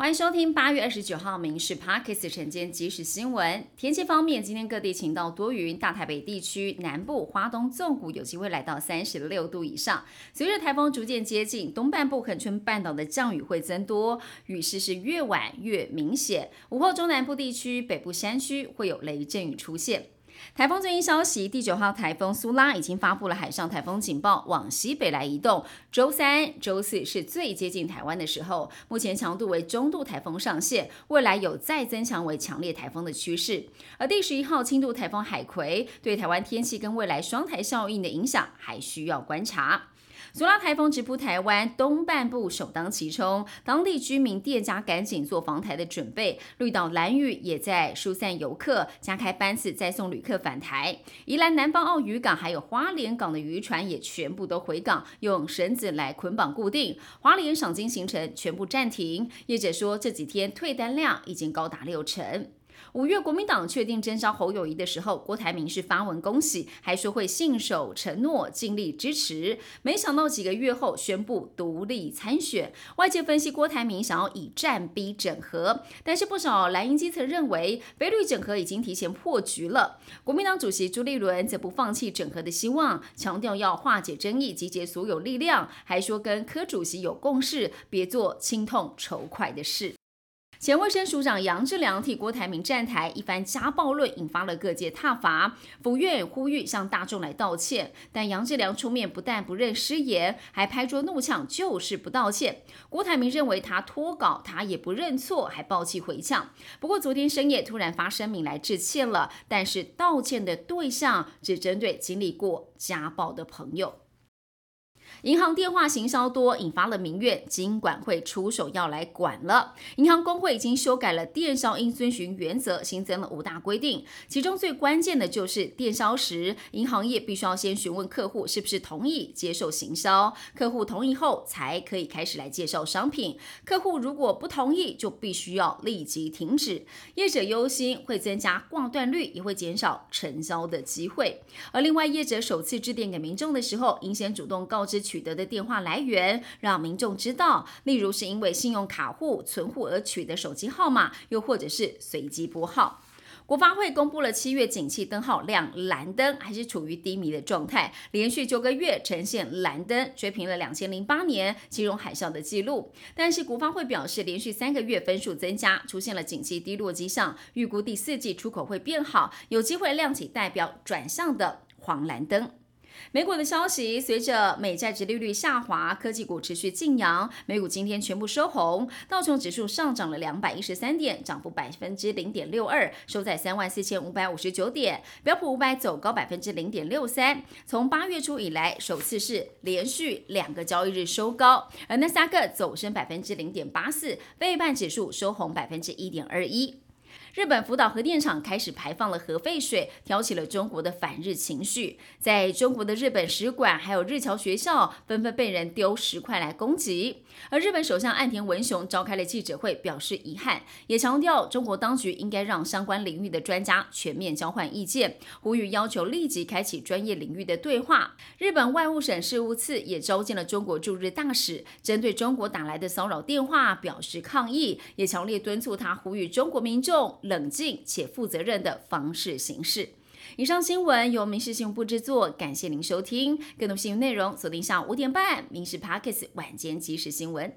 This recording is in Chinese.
欢迎收听八月二十九号《民事 Parkes 晨间即时新闻》。天气方面，今天各地晴到多云，大台北地区南部、花东纵谷有机会来到三十六度以上。随着台风逐渐接近，东半部恒春半岛的降雨会增多，雨势是越晚越明显。午后中南部地区、北部山区会有雷阵雨出现。台风最新消息，第九号台风苏拉已经发布了海上台风警报，往西北来移动。周三、周四是最接近台湾的时候，目前强度为中度台风上限，未来有再增强为强烈台风的趋势。而第十一号轻度台风海葵对台湾天气跟未来双台效应的影响，还需要观察。苏拉台风直扑台湾东半部，首当其冲，当地居民店家赶紧做防台的准备。绿岛蓝屿也在疏散游客，加开班次再送旅客返台。宜兰南方澳渔港还有花莲港的渔船也全部都回港，用绳子来捆绑固定。花莲赏金行程全部暂停。业者说这几天退单量已经高达六成。五月国民党确定征召侯友谊的时候，郭台铭是发文恭喜，还说会信守承诺，尽力支持。没想到几个月后宣布独立参选。外界分析郭台铭想要以战逼整合，但是不少蓝营基层认为，北绿整合已经提前破局了。国民党主席朱立伦则不放弃整合的希望，强调要化解争议，集结所有力量，还说跟柯主席有共识，别做心痛仇快的事。前卫生署长杨志良替郭台铭站台，一番家暴论引发了各界挞伐，府院呼吁向大众来道歉。但杨志良出面不但不认失言，还拍桌怒呛就是不道歉。郭台铭认为他脱稿，他也不认错，还暴气回呛。不过昨天深夜突然发声明来致歉了，但是道歉的对象只针对经历过家暴的朋友。银行电话行销多，引发了民怨，金管会出手要来管了。银行工会已经修改了电销应遵循原则，新增了五大规定，其中最关键的就是电销时，银行业必须要先询问客户是不是同意接受行销，客户同意后才可以开始来介绍商品。客户如果不同意，就必须要立即停止。业者忧心会增加挂断率，也会减少成交的机会。而另外，业者首次致电给民众的时候，应先主动告知。取得的电话来源，让民众知道，例如是因为信用卡户存户而取得手机号码，又或者是随机拨号。国发会公布了七月景气灯号亮蓝灯，还是处于低迷的状态，连续九个月呈现蓝灯，追平了两千零八年金融海啸的记录。但是国发会表示，连续三个月分数增加，出现了景气低落迹象，预估第四季出口会变好，有机会亮起代表转向的黄蓝灯。美股的消息，随着美债值利率下滑，科技股持续晋阳。美股今天全部收红，道琼指数上涨了两百一十三点，涨幅百分之零点六二，收在三万四千五百五十九点。标普五百走高百分之零点六三，从八月初以来首次是连续两个交易日收高。而纳斯达克走升百分之零点八四，非半指数收红百分之一点二一。日本福岛核电厂开始排放了核废水，挑起了中国的反日情绪。在中国的日本使馆还有日侨学校纷纷被人丢石块来攻击。而日本首相岸田文雄召开了记者会，表示遗憾，也强调中国当局应该让相关领域的专家全面交换意见，呼吁要求立即开启专业领域的对话。日本外务省事务次也召见了中国驻日大使，针对中国打来的骚扰电话表示抗议，也强烈敦促他呼吁中国民众。冷静且负责任的方式行事。以上新闻由民事新闻部制作，感谢您收听。更多新闻内容锁定下午五点半《民事 Parkes 晚间即时新闻》。